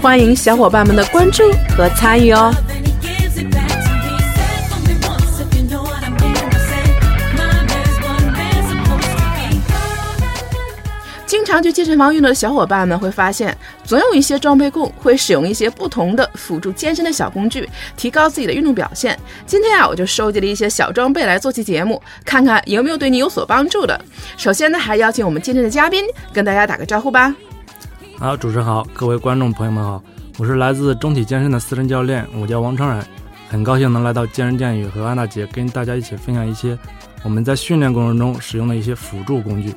欢迎小伙伴们的关注和参与哦。经常去健身房运动的小伙伴们会发现，总有一些装备控会使用一些不同的辅助健身的小工具，提高自己的运动表现。今天啊，我就收集了一些小装备来做期节目，看看有没有对你有所帮助的。首先呢，还邀请我们今天的嘉宾跟大家打个招呼吧。好，主持人好，各位观众朋友们好，我是来自中体健身的私人教练，我叫王昌然，很高兴能来到健身健语和安娜姐跟大家一起分享一些我们在训练过程中使用的一些辅助工具。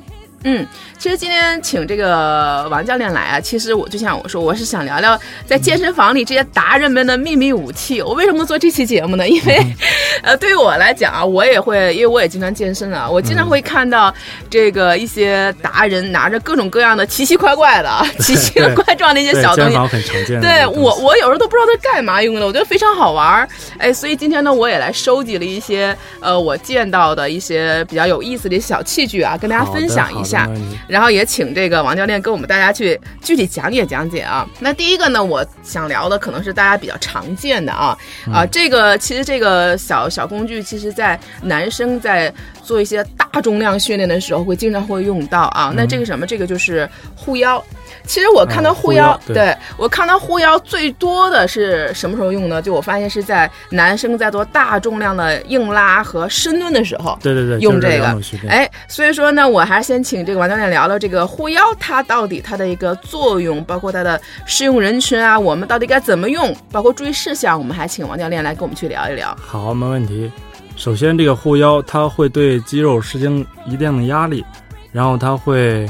嗯，其实今天请这个王教练来啊，其实我就像我说，我是想聊聊在健身房里这些达人们的秘密武器。我为什么做这期节目呢？因为，呃，对于我来讲啊，我也会，因为我也经常健身啊，我经常会看到这个一些达人拿着各种各样的奇奇怪怪的、奇奇怪 状的一些小东西，很常见。对我，我有时候都不知道它干嘛用的，我觉得非常好玩儿。哎，所以今天呢，我也来收集了一些呃我见到的一些比较有意思的小器具啊，跟大家分享一下。下，然后也请这个王教练跟我们大家去具体讲解讲解啊。那第一个呢，我想聊的可能是大家比较常见的啊啊，这个其实这个小小工具，其实在男生在做一些大重量训练的时候会经常会用到啊。那这个什么，这个就是护腰。其实我看到护腰，对我看到护腰最多的是什么时候用呢？就我发现是在男生在做大重量的硬拉和深蹲的时候，对对对，用这个。哎，所以说呢，我还是先请这个王教练聊聊这个护腰，它到底它的一个作用，包括它的适用人群啊，我们到底该怎么用，包括注意事项，我们还请王教练来跟我们去聊一聊。好，没问题。首先，这个护腰它会对肌肉施加一定的压力，然后它会。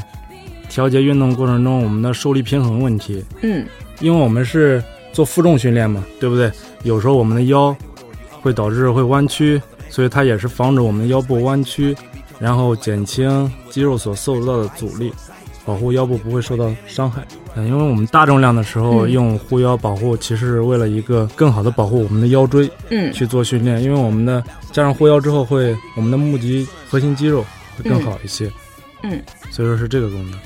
调节运动过程中我们的受力平衡问题，嗯，因为我们是做负重训练嘛，对不对？有时候我们的腰会导致会弯曲，所以它也是防止我们的腰部弯曲，然后减轻肌肉所受到的阻力，保护腰部不会受到伤害。嗯，因为我们大重量的时候用护腰保护，其实是为了一个更好的保护我们的腰椎，嗯，去做训练。因为我们的加上护腰之后，会我们的目肌核心肌肉会更好一些，嗯，所以说是这个功能。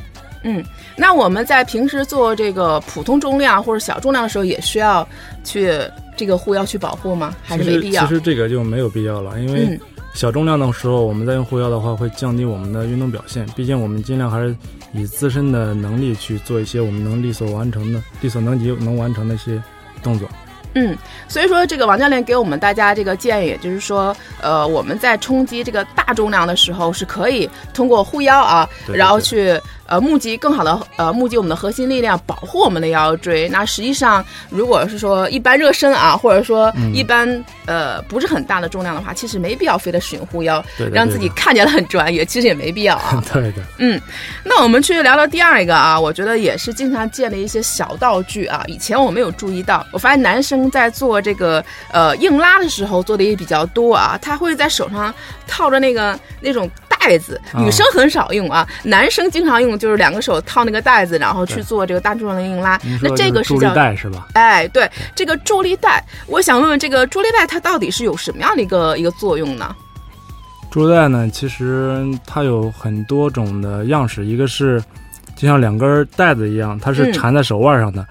嗯，那我们在平时做这个普通重量或者小重量的时候，也需要去这个护腰去保护吗？还是没必要？其实这个就没有必要了，因为小重量的时候，我们在用护腰的话，会降低我们的运动表现。毕竟我们尽量还是以自身的能力去做一些我们能力所完成的、力所能及能完成的一些动作。嗯，所以说这个王教练给我们大家这个建议，就是说，呃，我们在冲击这个大重量的时候，是可以通过护腰啊，然后去。呃，募集更好的呃，募集我们的核心力量，保护我们的腰椎。那实际上，如果是说一般热身啊，或者说一般呃不是很大的重量的话，其实没必要非得使用护腰，让自己看起来很专业，其实也没必要啊。对的。嗯，那我们去聊聊第二个啊，我觉得也是经常见的一些小道具啊。以前我没有注意到，我发现男生在做这个呃硬拉的时候做的也比较多啊，他会在手上套着那个那种。袋子，女生很少用啊，男生经常用，就是两个手套那个袋子，然后去做这个大重量的硬拉。那这个是叫助力带是吧？哎，对，这个助力带，我想问问这个助力带它到底是有什么样的一个一个作用呢？助力带呢，其实它有很多种的样式，一个是就像两根带子一样，它是缠在手腕上的；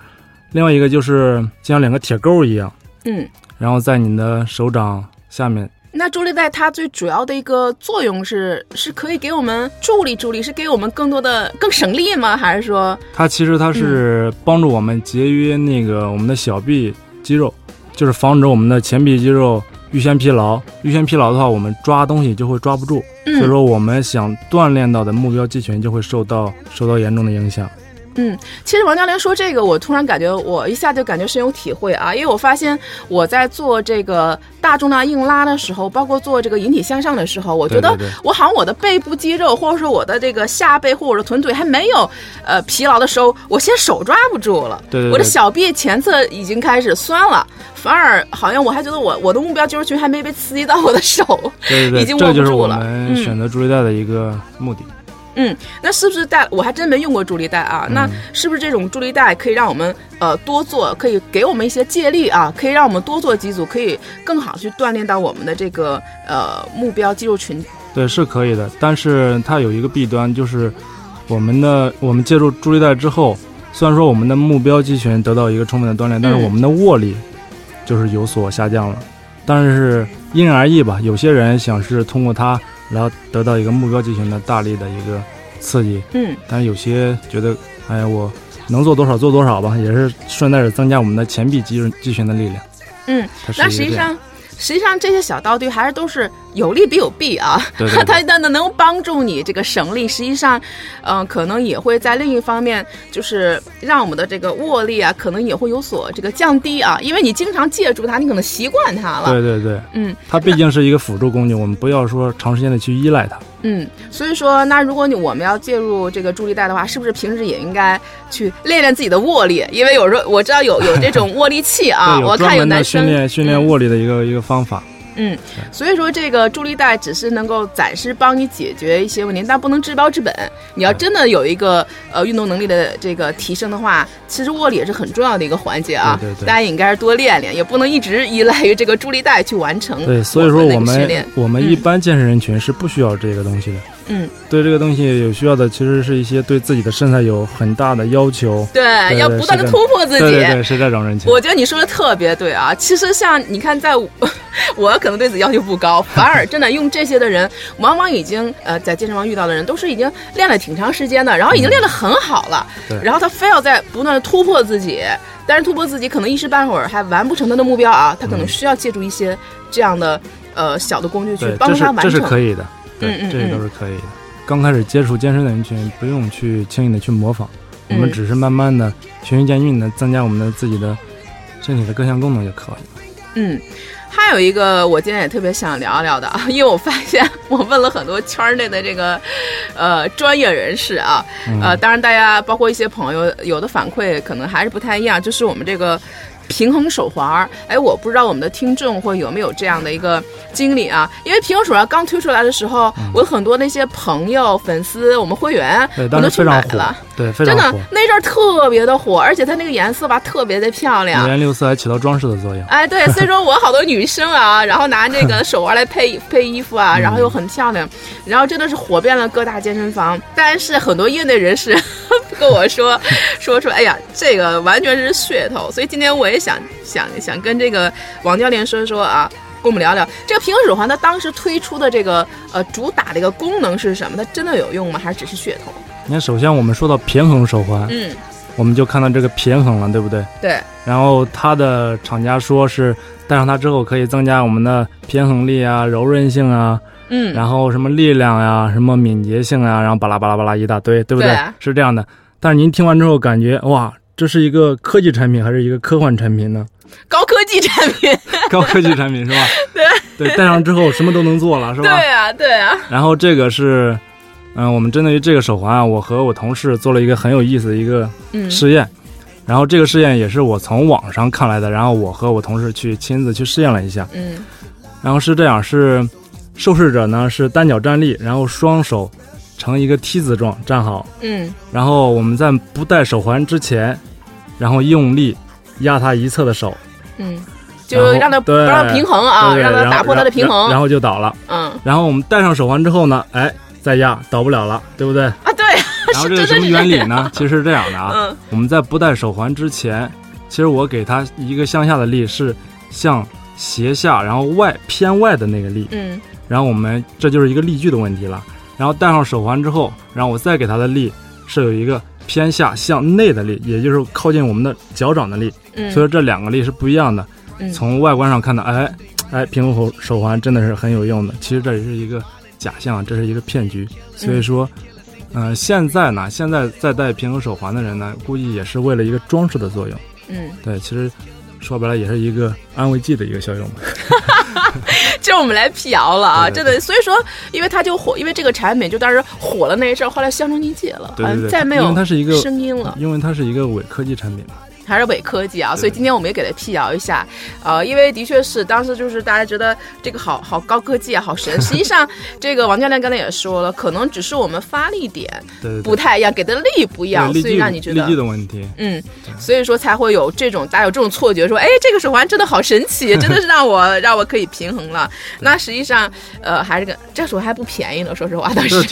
另外一个就是就像两个铁钩一样，嗯，然后在你的手掌下面。那助力带它最主要的一个作用是，是可以给我们助力助力，是给我们更多的更省力吗？还是说它其实它是帮助我们节约那个我们的小臂肌肉，就是防止我们的前臂肌肉预先疲劳。预先疲劳的话，我们抓东西就会抓不住，所以说我们想锻炼到的目标肌群就会受到受到严重的影响。嗯，其实王教练说这个，我突然感觉我一下就感觉深有体会啊，因为我发现我在做这个大重量硬拉的时候，包括做这个引体向上的时候，我觉得我好像我的背部肌肉或者说我的这个下背或者臀腿还没有呃疲劳的时候，我先手抓不住了，对，我的小臂前侧已经开始酸了，反而好像我还觉得我我的目标肌肉群还没被刺激到我的手，对对，已经握不住了。选择助力带的一个目的。嗯，那是不是带？我还真没用过助力带啊。那是不是这种助力带可以让我们呃多做，可以给我们一些借力啊？可以让我们多做几组，可以更好去锻炼到我们的这个呃目标肌肉群。对，是可以的，但是它有一个弊端，就是我们的我们借助助力带之后，虽然说我们的目标肌群得到一个充分的锻炼，但是我们的握力就是有所下降了。但是因人而异吧，有些人想是通过它。然后得到一个目标肌群的大力的一个刺激，嗯，但是有些觉得，哎呀，我能做多少做多少吧，也是顺带着增加我们的前臂肌肌群的力量，嗯，那实际上。实际上这些小道具还是都是有利必有弊啊，它它能能帮助你这个省力，实际上，嗯，可能也会在另一方面，就是让我们的这个握力啊，可能也会有所这个降低啊，因为你经常借助它，你可能习惯它了。对对对，嗯，它毕竟是一个辅助工具，我们不要说长时间的去依赖它。嗯，所以说，那如果你我们要介入这个助力带的话，是不是平时也应该去练练自己的握力？因为有时候我知道有有这种握力器啊，我看有男生训练训练握力的一个一个方法。嗯，所以说这个助力带只是能够暂时帮你解决一些问题，但不能治标治本。你要真的有一个呃运动能力的这个提升的话，其实握力也是很重要的一个环节啊。对对，大家应该是多练练，也不能一直依赖于这个助力带去完成。对，所以说我们我们一般健身人群是不需要这个东西的。嗯，对这个东西有需要的，其实是一些对自己的身材有很大的要求，对，要不断的突破自己，对对，是这种人群。我觉得你说的特别对啊，其实像你看，在 我可能对自己要求不高，反而真的用这些的人，往往已经呃在健身房遇到的人，都是已经练了挺长时间的，然后已经练得很好了，对，然后他非要在不断的突破自己，但是突破自己可能一时半会儿还完不成他的目标啊，他可能需要借助一些这样的呃小的工具去帮助他完成，这是可以的，嗯嗯，这些都是可以的。刚开始接触健身的人群，不用去轻易的去模仿，我们只是慢慢的循序渐进的增加我们的自己的身体的各项功能就可以了。嗯，还有一个我今天也特别想聊聊的啊，因为我发现我问了很多圈内的这个呃专业人士啊，呃，当然大家包括一些朋友，有的反馈可能还是不太一样，就是我们这个。平衡手环，哎，我不知道我们的听众会有没有这样的一个经历啊？因为平衡手环刚推出来的时候，我有很多那些朋友、粉丝，我们会员，我都去买了。对，真的那阵儿特别的火，而且它那个颜色吧特别的漂亮，五颜六色还起到装饰的作用。哎，对，所以说我好多女生啊，然后拿这个手环来配 配衣服啊，然后又很漂亮，然后真的是火遍了各大健身房。但是很多业内人士跟我说，说说，哎呀，这个完全是噱头。所以今天我也想想想跟这个王教练说说啊，跟我们聊聊这个平衡手环，它当时推出的这个呃主打的一个功能是什么？它真的有用吗？还是只是噱头？你看，首先我们说到平衡手环，嗯，我们就看到这个平衡了，对不对？对。然后它的厂家说是戴上它之后可以增加我们的平衡力啊、柔韧性啊，嗯，然后什么力量呀、什么敏捷性啊，然后巴拉巴拉巴拉一大堆，对不对？是这样的。但是您听完之后感觉哇，这是一个科技产品还是一个科幻产品呢？高科技产品，高科技产品是吧？对 对，戴上之后什么都能做了，是吧？对啊，对啊。然后这个是。嗯，我们针对于这个手环啊，我和我同事做了一个很有意思的一个试验，然后这个试验也是我从网上看来的，然后我和我同事去亲自去试验了一下，嗯，然后是这样，是受试者呢是单脚站立，然后双手呈一个梯子状站好，嗯，然后我们在不戴手环之前，然后用力压他一侧的手，嗯，就让他不让平衡啊，让他打破他的平衡，然后就倒了，嗯，然后我们戴上手环之后呢，哎。再压倒不了了，对不对？啊，对。然后这个什么原理呢？其实是这样的啊，我们在不戴手环之前，其实我给它一个向下的力是向斜下，然后外偏外的那个力。嗯。然后我们这就是一个力矩的问题了。然后戴上手环之后，然后我再给它的力是有一个偏下向内的力，也就是靠近我们的脚掌的力。嗯。所以说这两个力是不一样的。嗯。从外观上看到，哎哎，苹果手手环真的是很有用的。其实这也是一个。假象，这是一个骗局。所以说，嗯，现在呢，现在在戴平衡手环的人呢，估计也是为了一个装饰的作用。嗯，对，其实说白了也是一个安慰剂的一个效用嘛。就我们来辟谣了啊，真的，所以说，因为它就火，因为这个产品就当时火了那一阵，后来销声匿迹了，对对对，再没有，因为它是一个声音了，因为它是一个伪科技产品嘛。还是伪科技啊，所以今天我们也给它辟谣一下，呃，因为的确是当时就是大家觉得这个好好高科技啊，好神。实际上，这个王教练刚才也说了，可能只是我们发力点不太一样，给的力不一样，所以让你觉得力矩的问题。嗯，所以说才会有这种大家有这种错觉，说哎，这个手环真的好神奇，真的是让我让我可以平衡了。那实际上，呃，还是个这手环还不便宜呢，说实话，当时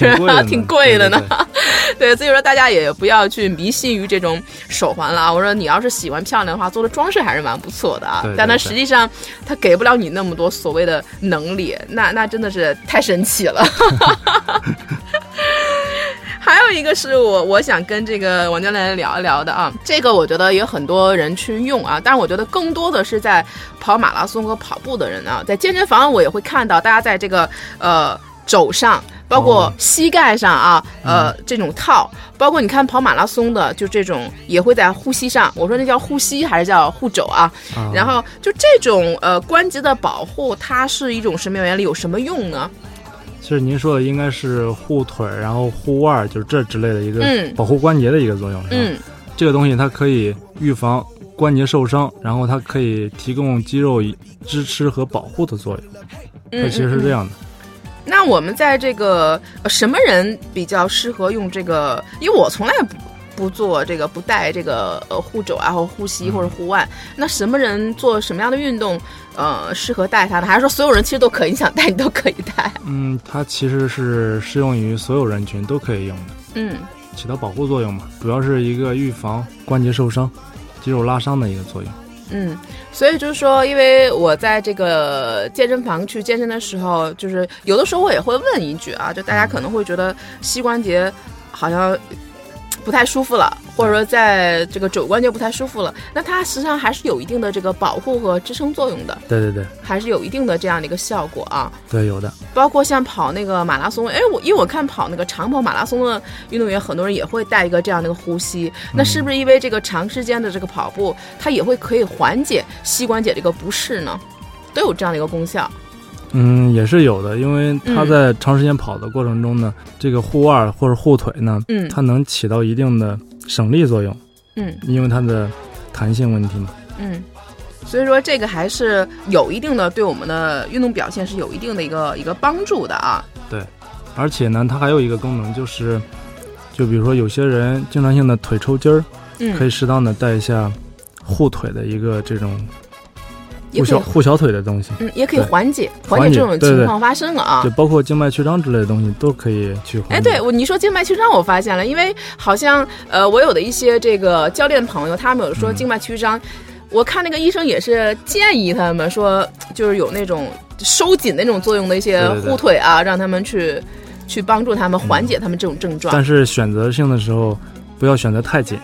挺贵的呢。对，所以说大家也不要去迷信于这种手环了。我说你要。是喜欢漂亮的话，做的装饰还是蛮不错的啊。但它实际上，它给不了你那么多所谓的能力，那那真的是太神奇了。还有一个是我我想跟这个王教练聊一聊的啊，这个我觉得有很多人去用啊，但是我觉得更多的是在跑马拉松和跑步的人啊，在健身房我也会看到大家在这个呃肘上。包括膝盖上啊，呃，这种套，包括你看跑马拉松的，就这种也会在护膝上。我说那叫护膝还是叫护肘啊？然后就这种呃关节的保护，它是一种什么原理？有什么用呢？其实您说的应该是护腿，然后护腕，就是这之类的一个保护关节的一个作用，是吧？嗯，这个东西它可以预防关节受伤，然后它可以提供肌肉支持和保护的作用。它其实是这样的。那我们在这个什么人比较适合用这个？因为我从来不不做这个，不戴这个呃护肘啊，或护膝或者护腕。那什么人做什么样的运动，呃，适合戴它呢？还是说所有人其实都可以？你想戴你都可以戴？嗯，它其实是适用于所有人群都可以用的。嗯，起到保护作用嘛，主要是一个预防关节受伤、肌肉拉伤的一个作用。嗯，所以就是说，因为我在这个健身房去健身的时候，就是有的时候我也会问一句啊，就大家可能会觉得膝关节好像。不太舒服了，或者说在这个肘关节不太舒服了，那它实际上还是有一定的这个保护和支撑作用的。对对对，还是有一定的这样的一个效果啊。对，有的。包括像跑那个马拉松，哎，我因为我看跑那个长跑马拉松的运动员，很多人也会带一个这样的一个呼吸。那是不是因为这个长时间的这个跑步，它也会可以缓解膝关节这个不适呢？都有这样的一个功效。嗯，也是有的，因为它在长时间跑的过程中呢，这个护腕或者护腿呢，嗯，它能起到一定的省力作用，嗯，因为它的弹性问题嘛，嗯，所以说这个还是有一定的对我们的运动表现是有一定的一个一个帮助的啊。对，而且呢，它还有一个功能就是，就比如说有些人经常性的腿抽筋儿，嗯，可以适当的带一下护腿的一个这种。护小护小腿的东西，嗯，也可以缓解缓解这种情况发生了啊。就包括静脉曲张之类的东西都可以去。哎，对我你说静脉曲张，我发现了，因为好像呃，我有的一些这个教练朋友，他们有说静脉曲张，我看那个医生也是建议他们说，就是有那种收紧那种作用的一些护腿啊，让他们去去帮助他们缓解他们这种症状。但是选择性的时候不要选择太紧，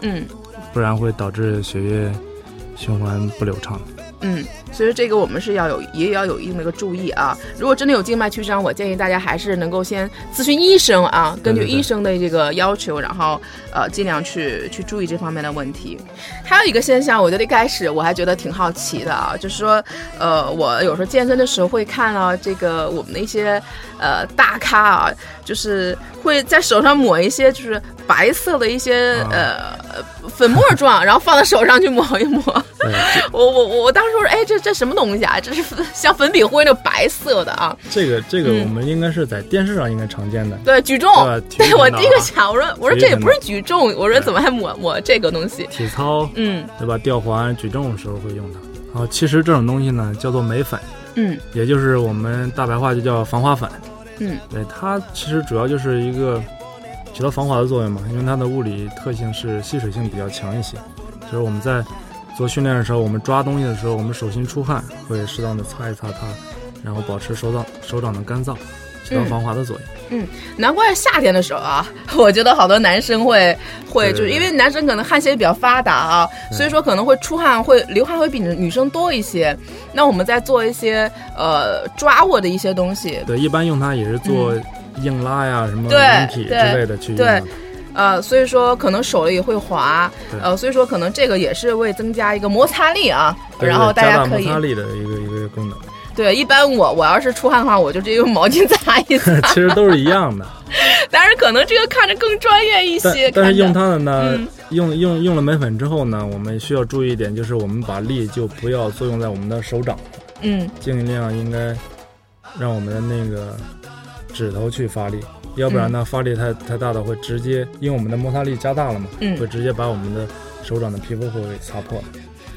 嗯，不然会导致血液循环不流畅。嗯，所以说这个我们是要有，也要有一定的一个注意啊。如果真的有静脉曲张，我建议大家还是能够先咨询医生啊，根据医生的这个要求，然后呃尽量去去注意这方面的问题。还有一个现象，我觉得一开始我还觉得挺好奇的啊，就是说呃我有时候健身的时候会看到这个我们的一些呃大咖啊，就是会在手上抹一些就是白色的一些呃粉末状，然后放在手上去抹一抹。我我我当时说，哎，这这什么东西啊？这是 像粉笔灰那白色的啊。这个这个我们应该是在电视上应该常见的。对，举重。对，我第一个想，我说我说这也不是举重，我说怎么还抹抹这个东西？体操，嗯，对吧？吊环举重的时候会用它。啊，其实这种东西呢叫做镁粉，嗯，也就是我们大白话就叫防滑粉。嗯，对，它其实主要就是一个起到防滑的作用嘛，因为它的物理特性是吸水性比较强一些，就是我们在。做训练的时候，我们抓东西的时候，我们手心出汗，会适当的擦一擦它，然后保持手掌手掌的干燥，起到防滑的作用。嗯，难怪夏天的时候啊，我觉得好多男生会会就是因为男生可能汗腺比较发达啊，所以说可能会出汗会流汗会比女生多一些。那我们在做一些呃抓握的一些东西，对，一般用它也是做硬拉呀什么引体之类的去用。呃，所以说可能手也会滑，呃，所以说可能这个也是为增加一个摩擦力啊，然后大家可以摩擦力的一个一个功能。对，一般我我要是出汗的话，我就直接用毛巾擦一擦。其实都是一样的，但是可能这个看着更专业一些。但是用它的呢，用用用了眉粉之后呢，我们需要注意一点，就是我们把力就不要作用在我们的手掌，嗯，尽量应该让我们的那个指头去发力。要不然呢，发力太太大的会直接，因为我们的摩擦力加大了嘛，会直接把我们的手掌的皮肤会给擦破。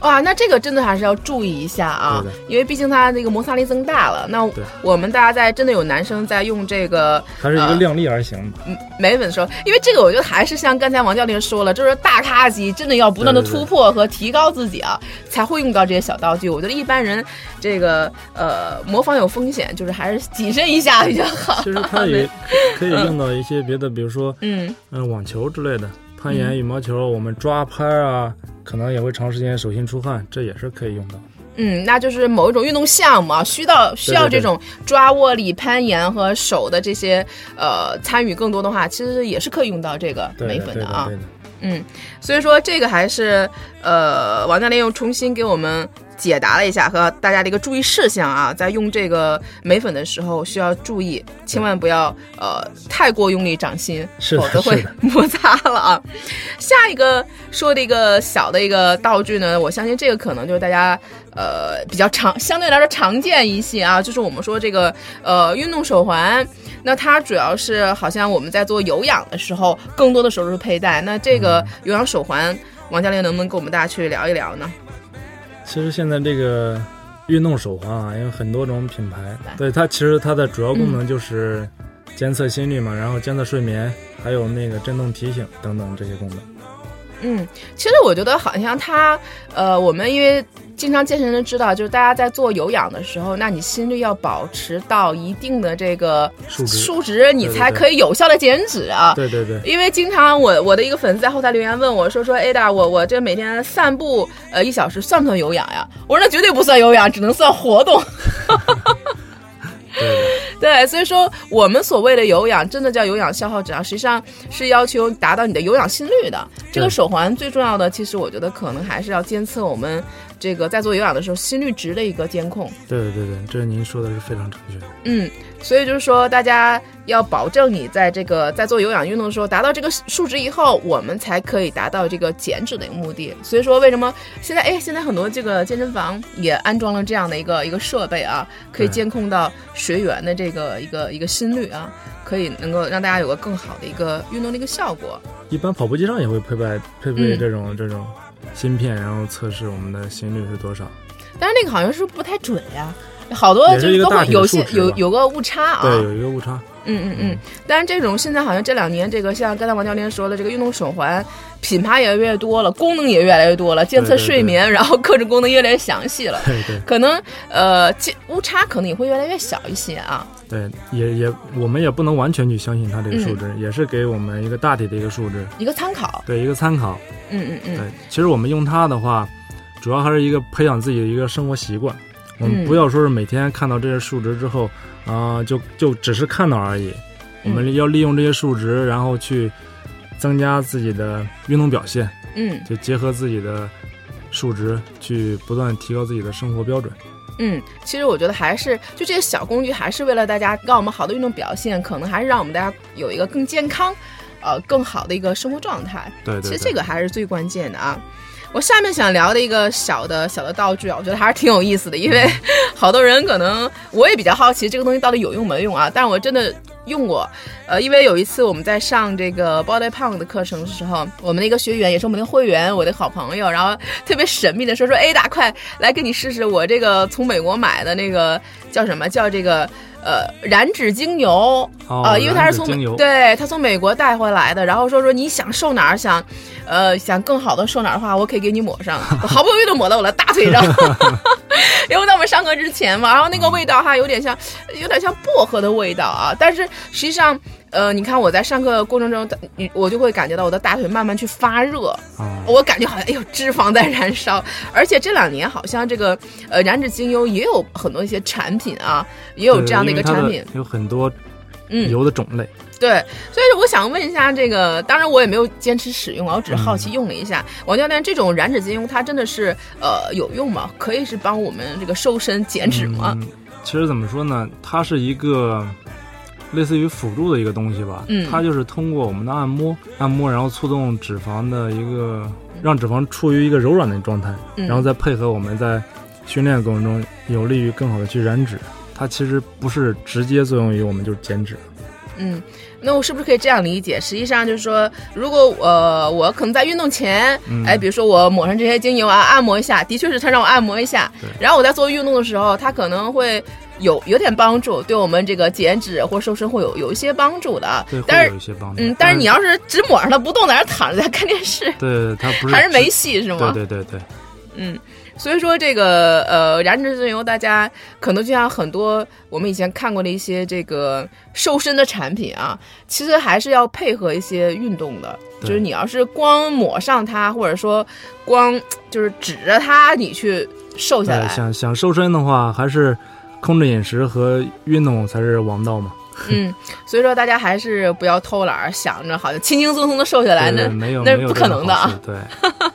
哇，那这个真的还是要注意一下啊，因为毕竟它那个摩擦力增大了。那我们大家在真的有男生在用这个，还是一个量力而行眉粉的时候，因为这个我觉得还是像刚才王教练说了，就是大咖级真的要不断的突破和提高自己啊，才会用到这些小道具。我觉得一般人这个呃模仿有风险，就是还是谨慎一下比较好。其实它 也可以用到一些别的，比如说嗯嗯网球之类的。攀岩、羽毛球，我们抓拍啊，可能也会长时间手心出汗，这也是可以用的。嗯，那就是某一种运动项目啊，需要需要这种抓握力、攀岩和手的这些呃参与更多的话，其实也是可以用到这个眉粉的啊。嗯，所以说这个还是呃王教练又重新给我们。解答了一下和大家的一个注意事项啊，在用这个眉粉的时候需要注意，千万不要呃太过用力掌心，否则会摩 擦了啊。下一个说的一个小的一个道具呢，我相信这个可能就是大家呃比较常相对来说常见一些啊，就是我们说这个呃运动手环，那它主要是好像我们在做有氧的时候，更多的时候是佩戴。那这个有氧手环，王教练能不能跟我们大家去聊一聊呢？其实现在这个运动手环啊，有很多种品牌。对它，其实它的主要功能就是监测心率嘛，然后监测睡眠，还有那个震动提醒等等这些功能。嗯，其实我觉得好像他，呃，我们因为。经常健身的知道，就是大家在做有氧的时候，那你心率要保持到一定的这个数值，你才可以有效的减脂啊。对对对。因为经常我我的一个粉丝在后台留言问我说说，Ada，我我这每天散步呃一小时算不算有氧呀？我说那绝对不算有氧，只能算活动。对，所以说我们所谓的有氧，真的叫有氧消耗质量，实际上是要求达到你的有氧心率的。这个手环最重要的，其实我觉得可能还是要监测我们这个在做有氧的时候心率值的一个监控。对对对对，这是您说的是非常正确的。嗯。所以就是说，大家要保证你在这个在做有氧运动的时候达到这个数值以后，我们才可以达到这个减脂的一个目的。所以说，为什么现在哎，现在很多这个健身房也安装了这样的一个一个设备啊，可以监控到学员的这个一个一个心率啊，可以能够让大家有个更好的一个运动的一个效果。一般跑步机上也会配备配备这种这种芯片，然后测试我们的心率是多少。但是那个好像是不太准呀。好多就是都会有些有有个误差啊，对，有一个误差。嗯嗯嗯。但是这种现在好像这两年，这个像刚才王教练说的，这个运动手环品牌也越来越多了，功能也越来越多了，监测睡眠，然后各种功能越来越详细了。对对。可能呃，误差可能也会越来越小一些啊。对，也也我们也不能完全去相信它这个数值，也是给我们一个大体的一个数值，一个参考。对，一个参考。嗯嗯嗯。对，其实我们用它的话，主要还是一个培养自己的一个生活习惯。我们不要说是每天看到这些数值之后，啊，就就只是看到而已。我们要利用这些数值，然后去增加自己的运动表现。嗯，就结合自己的数值去不断提高自己的生活标准。嗯，其实我觉得还是就这些小工具，还是为了大家让我们好的运动表现，可能还是让我们大家有一个更健康，呃，更好的一个生活状态。对，其实这个还是最关键的啊。我下面想聊的一个小的小的道具啊，我觉得还是挺有意思的，因为 好多人可能我也比较好奇这个东西到底有用没用啊。但是我真的用过，呃，因为有一次我们在上这个 Body Pump 的课程的时候，我们的一个学员也是我们的会员，我的好朋友，然后特别神秘的说说，哎，大快来给你试试我这个从美国买的那个叫什么叫这个。呃，燃脂精油啊，因为他是从对他从美国带回来的，然后说说你想瘦哪儿，想呃想更好的瘦哪儿的话，我可以给你抹上。我好不容易都抹到我的大腿上，因为在我们上课之前嘛，然后那个味道哈有点像有点像薄荷的味道啊，但是实际上。呃，你看我在上课过程中，你我就会感觉到我的大腿慢慢去发热，我感觉好像哎呦脂肪在燃烧，而且这两年好像这个呃燃脂精油也有很多一些产品啊，也有这样的一个产品，有很多嗯油的种类。对，所以我想问一下，这个当然我也没有坚持使用啊，我只是好奇用了一下。王教练，这种燃脂精油它真的是呃有用吗？可以是帮我们这个瘦身减脂吗？其实怎么说呢，它是一个类似于辅助的一个东西吧。嗯，它就是通过我们的按摩，按摩然后促动脂肪的一个，让脂肪处于一个柔软的状态，然后再配合我们在训练过程中，有利于更好的去燃脂。它其实不是直接作用于我们就是减脂。嗯，那我是不是可以这样理解？实际上就是说，如果呃我可能在运动前，哎，比如说我抹上这些精油啊，按摩一下，的确是它让我按摩一下。然后我在做运动的时候，它可能会有有点帮助，对我们这个减脂或瘦身会有有一些帮助的。对，会有一些帮助。嗯，但是你要是只抹上它不动，在那躺着在看电视，对，它不是还是没戏是吗？对对对对，嗯。所以说这个呃燃脂精油，大家可能就像很多我们以前看过的一些这个瘦身的产品啊，其实还是要配合一些运动的。就是你要是光抹上它，或者说光就是指着它你去瘦下来，想想瘦身的话，还是控制饮食和运动才是王道嘛。嗯，所以说大家还是不要偷懒，想着好像轻轻松松的瘦下来，那那是不可能的啊。对。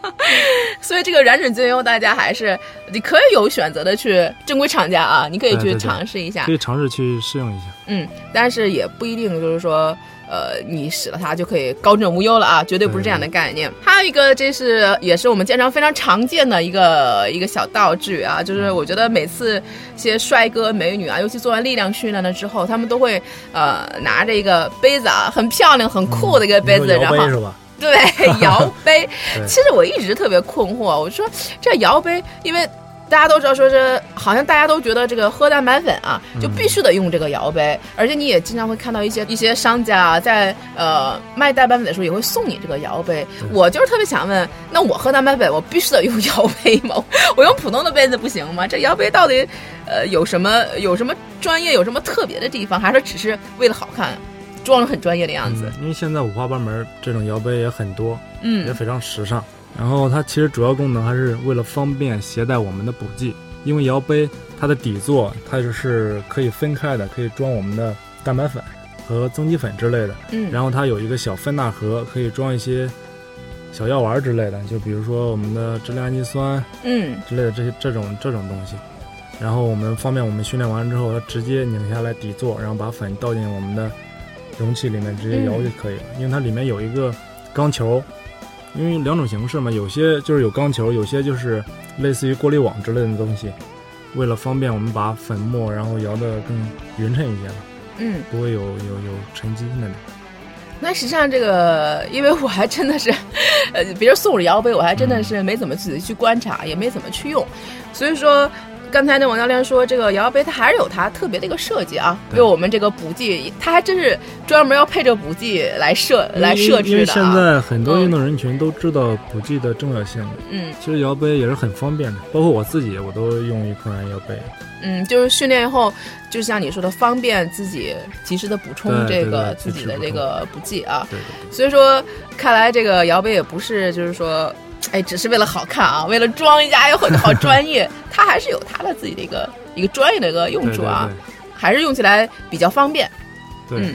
所以这个燃脂精油，大家还是你可以有选择的去正规厂家啊，你可以去尝试一下，可以尝试去试用一下。嗯，但是也不一定就是说，呃，你使了它就可以高枕无忧了啊，绝对不是这样的概念。还有一个，这是也是我们经常非常常见的一个一个小道具啊，就是我觉得每次一些帅哥美女啊，尤其做完力量训练了之后，他们都会呃拿着一个杯子啊，很漂亮、很酷的一个杯子，然后。对摇杯，其实我一直特别困惑。我说这摇杯，因为大家都知道，说是好像大家都觉得这个喝蛋白粉啊，就必须得用这个摇杯。而且你也经常会看到一些一些商家在呃卖蛋白粉的时候，也会送你这个摇杯。我就是特别想问，那我喝蛋白粉，我必须得用摇杯吗？我用普通的杯子不行吗？这摇杯到底呃有什么有什么专业有什么特别的地方，还是说只是为了好看？装的很专业的样子，因为现在五花八门这种摇杯也很多，嗯，也非常时尚。然后它其实主要功能还是为了方便携带我们的补剂，因为摇杯它的底座它就是可以分开的，可以装我们的蛋白粉和增肌粉之类的，嗯，然后它有一个小分钠盒，可以装一些小药丸之类的，就比如说我们的支链氨基酸，嗯，之类的这些这种这种东西。然后我们方便我们训练完之后，它直接拧下来底座，然后把粉倒进我们的。容器里面直接摇就可以了，因为它里面有一个钢球，因为两种形式嘛，有些就是有钢球，有些就是类似于过滤网之类的东西。为了方便我们把粉末然后摇得更匀称一些嘛，嗯，不会有有有沉积那种。那实际上这个，因为我还真的是，呃，别人送我摇杯，我还真的是没怎么仔细去观察，也没怎么去用，所以说。刚才那王教练说，这个摇摇杯它还是有它特别的一个设计啊，为我们这个补剂，它还真是专门要配着补剂来设来设置的。因为现在很多运动人群都知道补剂的重要性，嗯，其实摇杯也是很方便的，包括我自己我都用一款摇杯。嗯，就是训练以后，就像你说的，方便自己及时的补充这个自己的这个补剂啊。对对。所以说，看来这个摇杯也不是就是说。哎，只是为了好看啊，为了装一下又很好专业，它还是有它的自己的一个一个专业的一个用处啊，还是用起来比较方便。嗯，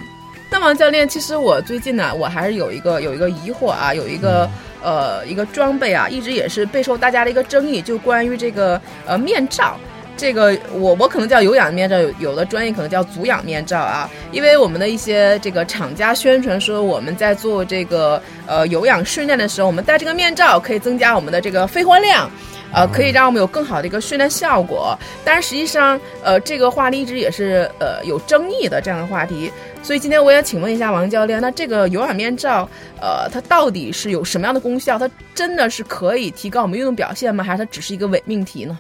那王教练，其实我最近呢，我还是有一个有一个疑惑啊，有一个呃一个装备啊，一直也是备受大家的一个争议，就关于这个呃面罩。这个我我可能叫有氧面罩，有有的专业可能叫足氧面罩啊。因为我们的一些这个厂家宣传说，我们在做这个呃有氧训练的时候，我们戴这个面罩可以增加我们的这个肺活量，呃，可以让我们有更好的一个训练效果。但是实际上，呃，这个话题一直也是呃有争议的这样的话题。所以今天我也请问一下王教练，那这个有氧面罩，呃，它到底是有什么样的功效？它真的是可以提高我们运动表现吗？还是它只是一个伪命题呢？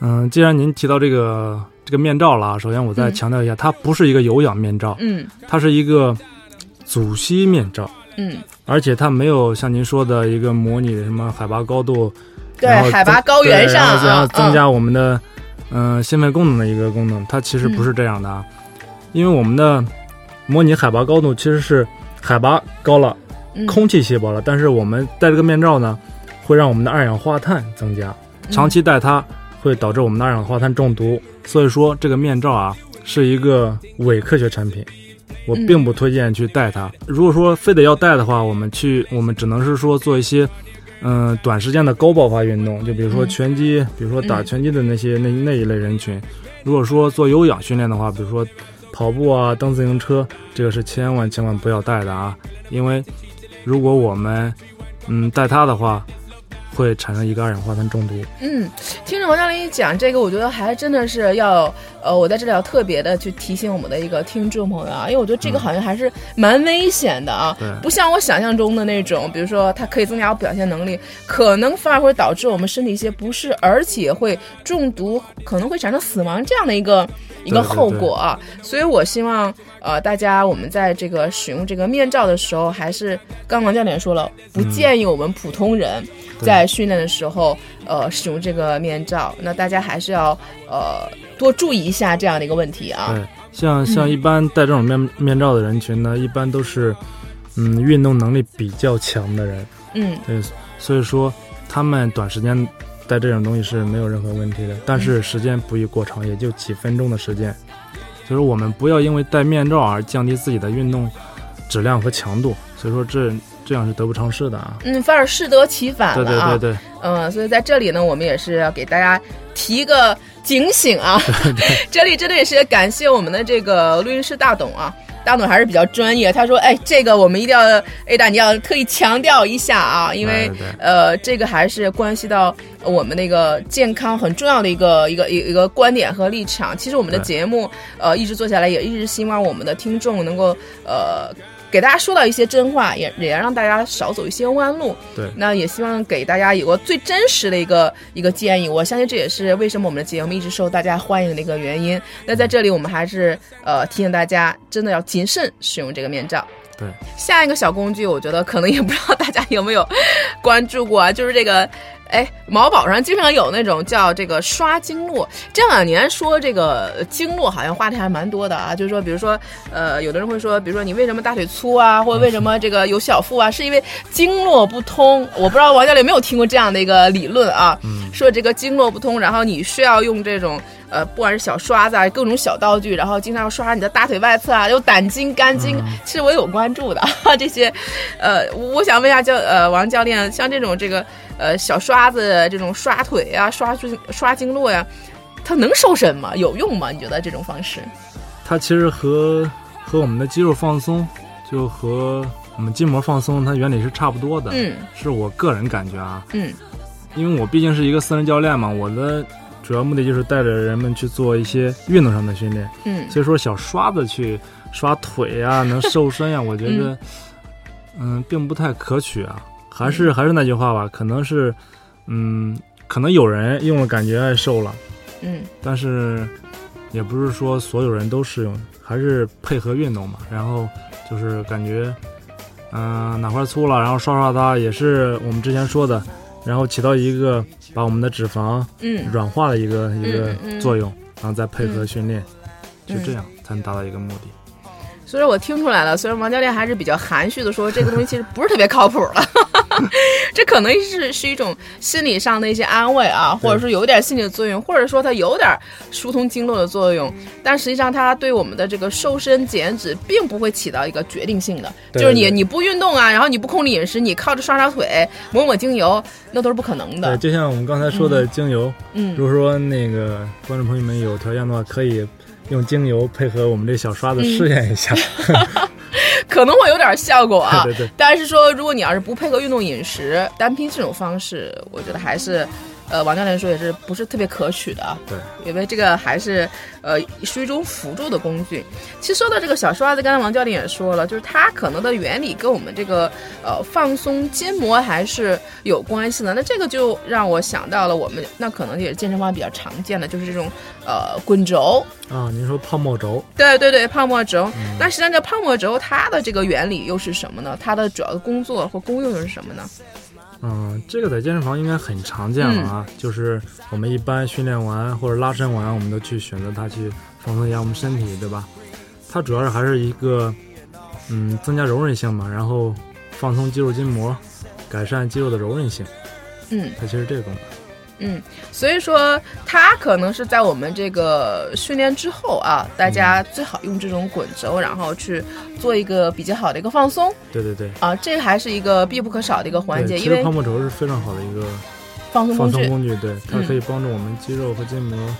嗯，既然您提到这个这个面罩了啊，首先我再强调一下，它不是一个有氧面罩，嗯，它是一个阻吸面罩，嗯，而且它没有像您说的一个模拟什么海拔高度，对，海拔高原上，然后增加我们的嗯心肺功能的一个功能，它其实不是这样的啊，因为我们的模拟海拔高度其实是海拔高了，空气稀薄了，但是我们戴这个面罩呢，会让我们的二氧化碳增加，长期戴它。会导致我们的二氧化碳中毒，所以说这个面罩啊是一个伪科学产品，我并不推荐去戴它。如果说非得要戴的话，我们去我们只能是说做一些，嗯，短时间的高爆发运动，就比如说拳击，比如说打拳击的那些那那一类人群。如果说做有氧训练的话，比如说跑步啊、蹬自行车，这个是千万千万不要带的啊，因为如果我们嗯带它的话。会产生一个二氧化碳中毒。嗯，听着王教练一讲这个，我觉得还真的是要，呃，我在这里要特别的去提醒我们的一个听众朋友啊，因为我觉得这个好像还是蛮危险的啊，不像我想象中的那种，比如说它可以增加我表现能力，可能反而会导致我们身体一些不适，而且会中毒，可能会产生死亡这样的一个一个后果啊。所以我希望，呃，大家我们在这个使用这个面罩的时候，还是刚刚教练说了，不建议我们普通人。在训练的时候，呃，使用这个面罩，那大家还是要呃多注意一下这样的一个问题啊。对，像像一般戴这种面面罩的人群呢，一般都是嗯运动能力比较强的人。嗯，对，所以说他们短时间戴这种东西是没有任何问题的，但是时间不宜过长，也就几分钟的时间。就是我们不要因为戴面罩而降低自己的运动质量和强度。所以说这。这样是得不偿失的啊！嗯，反而适得其反了啊！对对对对，嗯，所以在这里呢，我们也是要给大家提一个警醒啊！这里真的也是感谢我们的这个录音师大董啊，大董还是比较专业。他说：“哎，这个我们一定要，A 大你要特意强调一下啊，因为呃，这个还是关系到我们那个健康很重要的一个一个一一个观点和立场。其实我们的节目呃一直做下来，也一直希望我们的听众能够呃。”给大家说到一些真话，也也让大家少走一些弯路。对，那也希望给大家有个最真实的一个一个建议。我相信这也是为什么我们的节目一直受大家欢迎的一个原因。那在这里，我们还是呃提醒大家，真的要谨慎使用这个面罩。对，下一个小工具，我觉得可能也不知道大家有没有关注过啊，就是这个。哎，某宝上经常有那种叫这个刷经络。这两年说这个经络好像话题还蛮多的啊，就是说，比如说，呃，有的人会说，比如说你为什么大腿粗啊，或者为什么这个有小腹啊，是因为经络不通。我不知道王教练有没有听过这样的一个理论啊？说这个经络不通，然后你需要用这种呃，不管是小刷子啊，各种小道具，然后经常刷你的大腿外侧啊，有胆经、肝经。其实我有关注的 这些，呃，我想问一下教呃王教练，像这种这个。呃，小刷子这种刷腿啊，刷经刷经络呀，它能瘦身吗？有用吗？你觉得这种方式？它其实和和我们的肌肉放松，就和我们筋膜放松，它原理是差不多的。嗯，是我个人感觉啊。嗯，因为我毕竟是一个私人教练嘛，我的主要目的就是带着人们去做一些运动上的训练。嗯，所以说小刷子去刷腿啊，能 瘦身呀，我觉得，嗯，并不太可取啊。还是还是那句话吧，可能是，嗯，可能有人用了感觉瘦了，嗯，但是也不是说所有人都适用，还是配合运动嘛。然后就是感觉，嗯，哪块粗了，然后刷刷它，也是我们之前说的，然后起到一个把我们的脂肪嗯。软化的一个一个作用，然后再配合训练，就这样才能达到一个目的。所以我听出来了，虽然王教练还是比较含蓄的说，这个东西其实不是特别靠谱了，这可能是是一种心理上的一些安慰啊，或者说有点心理的作用，或者说它有点疏通经络的作用，但实际上它对我们的这个瘦身减脂并不会起到一个决定性的，就是你你不运动啊，然后你不控制饮食，你靠着刷刷腿、抹抹精油，那都是不可能的。对，就像我们刚才说的精油，嗯，如果说那个观众朋友们有条件的话，可以。用精油配合我们这小刷子试验一下，可能会有点效果啊。对对。但是说，如果你要是不配合运动饮食，单凭这种方式，我觉得还是。呃，王教练说也是不是特别可取的啊？对，因为这个还是呃是一种辅助的工具。其实说到这个小刷子，刚才王教练也说了，就是它可能的原理跟我们这个呃放松筋膜还是有关系的。那这个就让我想到了我们那可能也是健身房比较常见的，就是这种呃滚轴啊。您说泡沫轴？对对对，泡沫轴。那实际上这泡沫轴它的这个原理又是什么呢？它的主要的工作或功用又是什么呢？嗯，这个在健身房应该很常见了啊。就是我们一般训练完或者拉伸完，我们都去选择它去放松一下我们身体，对吧？它主要是还是一个，嗯，增加柔韧性嘛，然后放松肌肉筋膜，改善肌肉的柔韧性。嗯，它其实这个功能。嗯，所以说它可能是在我们这个训练之后啊，大家最好用这种滚轴，然后去做一个比较好的一个放松。对对对。啊，这还是一个必不可少的一个环节，因为泡沫轴是非常好的一个放松放松工具，对，它可以帮助我们肌肉和筋膜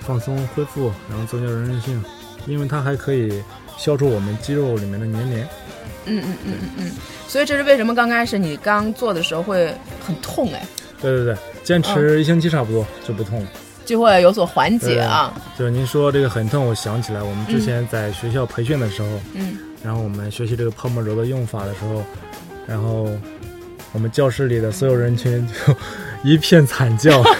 放松恢复，然后增加柔韧性，因为它还可以消除我们肌肉里面的粘连。嗯嗯嗯嗯嗯，所以这是为什么刚开始你刚做的时候会很痛哎？对对对，坚持一星期差不多就不痛了，就会有所缓解啊。就是您说这个很痛，我想起来我们之前在学校培训的时候，嗯，然后我们学习这个泡沫轴的用法的时候，然后我们教室里的所有人群就一片惨叫。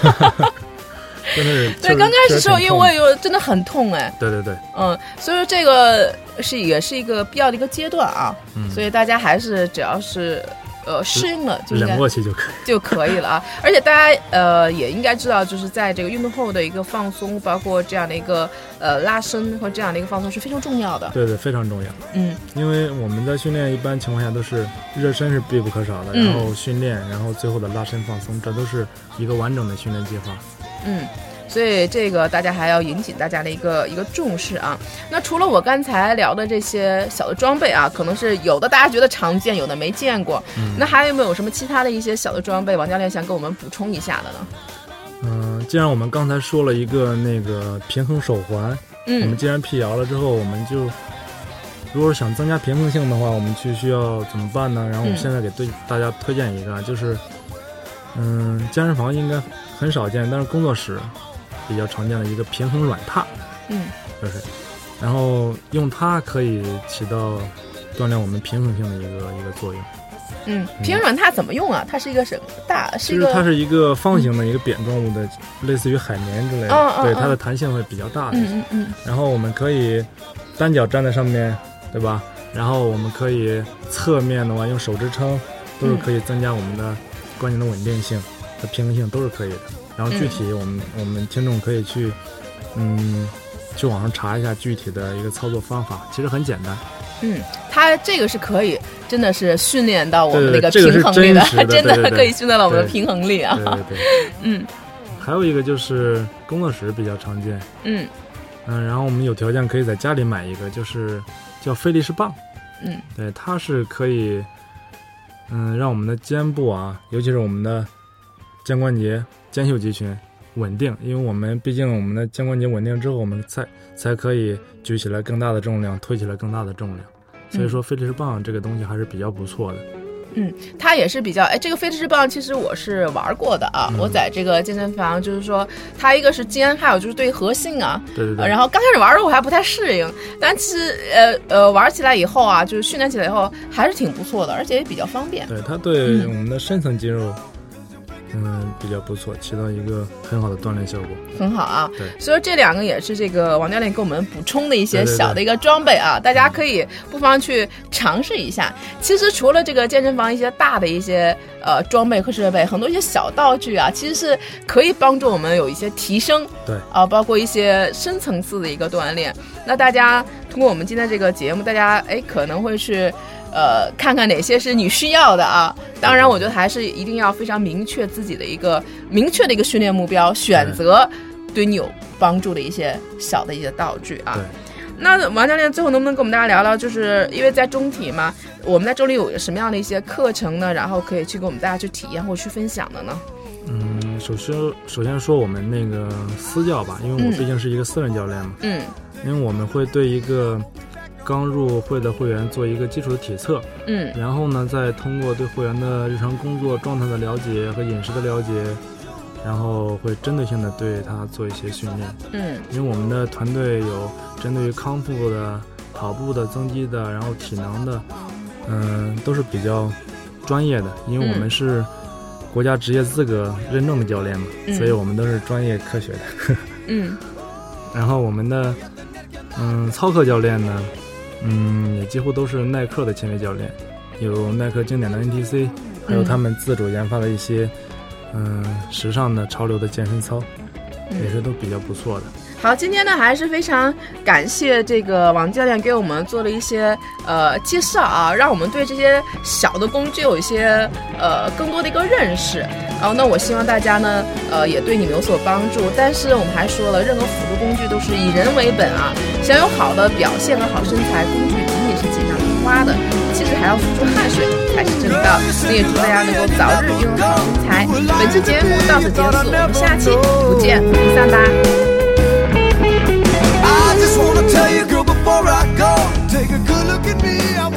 真的是对，刚开始时候，因为我也有真的很痛哎。对对对，嗯，所以说这个是也是一个必要的一个阶段啊。嗯，所以大家还是只要是呃适应了，就忍过去就可以就可以了啊。而且大家呃也应该知道，就是在这个运动后的一个放松，包括这样的一个呃拉伸和这样的一个放松是非常重要的。对对，非常重要。嗯，因为我们的训练一般情况下都是热身是必不可少的，然后训练，然后最后的拉伸放松，这都是一个完整的训练计划。嗯，所以这个大家还要引起大家的一个一个重视啊。那除了我刚才聊的这些小的装备啊，可能是有的大家觉得常见，有的没见过。那还有没有什么其他的一些小的装备，王教练想给我们补充一下的呢？嗯，既然我们刚才说了一个那个平衡手环，嗯，我们既然辟谣了之后，我们就如果想增加平衡性的话，我们去需要怎么办呢？然后我现在给对大家推荐一个，就是嗯，健身房应该。很少见，但是工作室比较常见的一个平衡软榻，嗯，就是，然后用它可以起到锻炼我们平衡性的一个一个作用。嗯，平衡软榻怎么用啊？它是一个什么大？是一个它是一个方形的一个扁状物的，类似于海绵之类的。对，它的弹性会比较大。嗯嗯嗯。然后我们可以单脚站在上面，对吧？然后我们可以侧面的话用手支撑，都是可以增加我们的关节的稳定性和。平衡性都是可以的，然后具体我们我们听众可以去，嗯，去网上查一下具体的一个操作方法，其实很简单。嗯，它这个是可以，真的是训练到我们那个平衡力的，真的可以训练到我们的平衡力啊。对对。嗯，还有一个就是工作室比较常见。嗯嗯，然后我们有条件可以在家里买一个，就是叫菲力士棒。嗯，对，它是可以，嗯，让我们的肩部啊，尤其是我们的。肩关节、肩袖肌群稳定，因为我们毕竟我们的肩关节稳定之后，我们才才可以举起来更大的重量，推起来更大的重量。所以说，飞力士棒这个东西还是比较不错的。嗯，它也是比较哎，这个飞力士棒其实我是玩过的啊。我在这个健身房，就是说它一个是肩，还有就是对核心啊。对对对。然后刚开始玩的时候我还不太适应，但其实呃呃玩起来以后啊，就是训练起来以后还是挺不错的，而且也比较方便。对它对我们的深层肌肉。嗯，比较不错，起到一个很好的锻炼效果，很好啊。对，所以说这两个也是这个王教练给我们补充的一些小的一个装备啊，大家可以不妨去尝试一下。其实除了这个健身房一些大的一些呃装备和设备，很多一些小道具啊，其实是可以帮助我们有一些提升。对啊，包括一些深层次的一个锻炼。那大家通过我们今天这个节目，大家哎可能会去。呃，看看哪些是你需要的啊？当然，我觉得还是一定要非常明确自己的一个明确的一个训练目标，选择对你有帮助的一些小的一些道具啊。那王教练最后能不能跟我们大家聊聊，就是因为在中体嘛，我们在这里有什么样的一些课程呢？然后可以去给我们大家去体验或者去分享的呢？嗯，首先首先说我们那个私教吧，因为我毕竟是一个私人教练嘛。嗯。因为我们会对一个。刚入会的会员做一个基础的体测，嗯，然后呢，再通过对会员的日常工作状态的了解和饮食的了解，然后会针对性的对他做一些训练，嗯，因为我们的团队有针对于康复的、跑步的、增肌的，然后体能的，嗯，都是比较专业的，因为我们是国家职业资格认证的教练嘛，所以我们都是专业科学的，嗯，然后我们的嗯操课教练呢。嗯，也几乎都是耐克的签约教练，有耐克经典的 NTC，还有他们自主研发的一些，嗯，时尚的潮流的健身操，也是都比较不错的。好，今天呢还是非常感谢这个王教练给我们做了一些呃介绍啊，让我们对这些小的工具有一些呃更多的一个认识。然后那我希望大家呢呃也对你们有所帮助。但是我们还说了，任何辅助工具都是以人为本啊。想有好的表现和好身材，工具仅仅是锦上添花的，其实还要付出汗水才是正道。那也祝大家能够早日拥有好身材。本期节目到此结束，我们下期不见不散吧。Tell you, girl, before I go, take a good look at me. I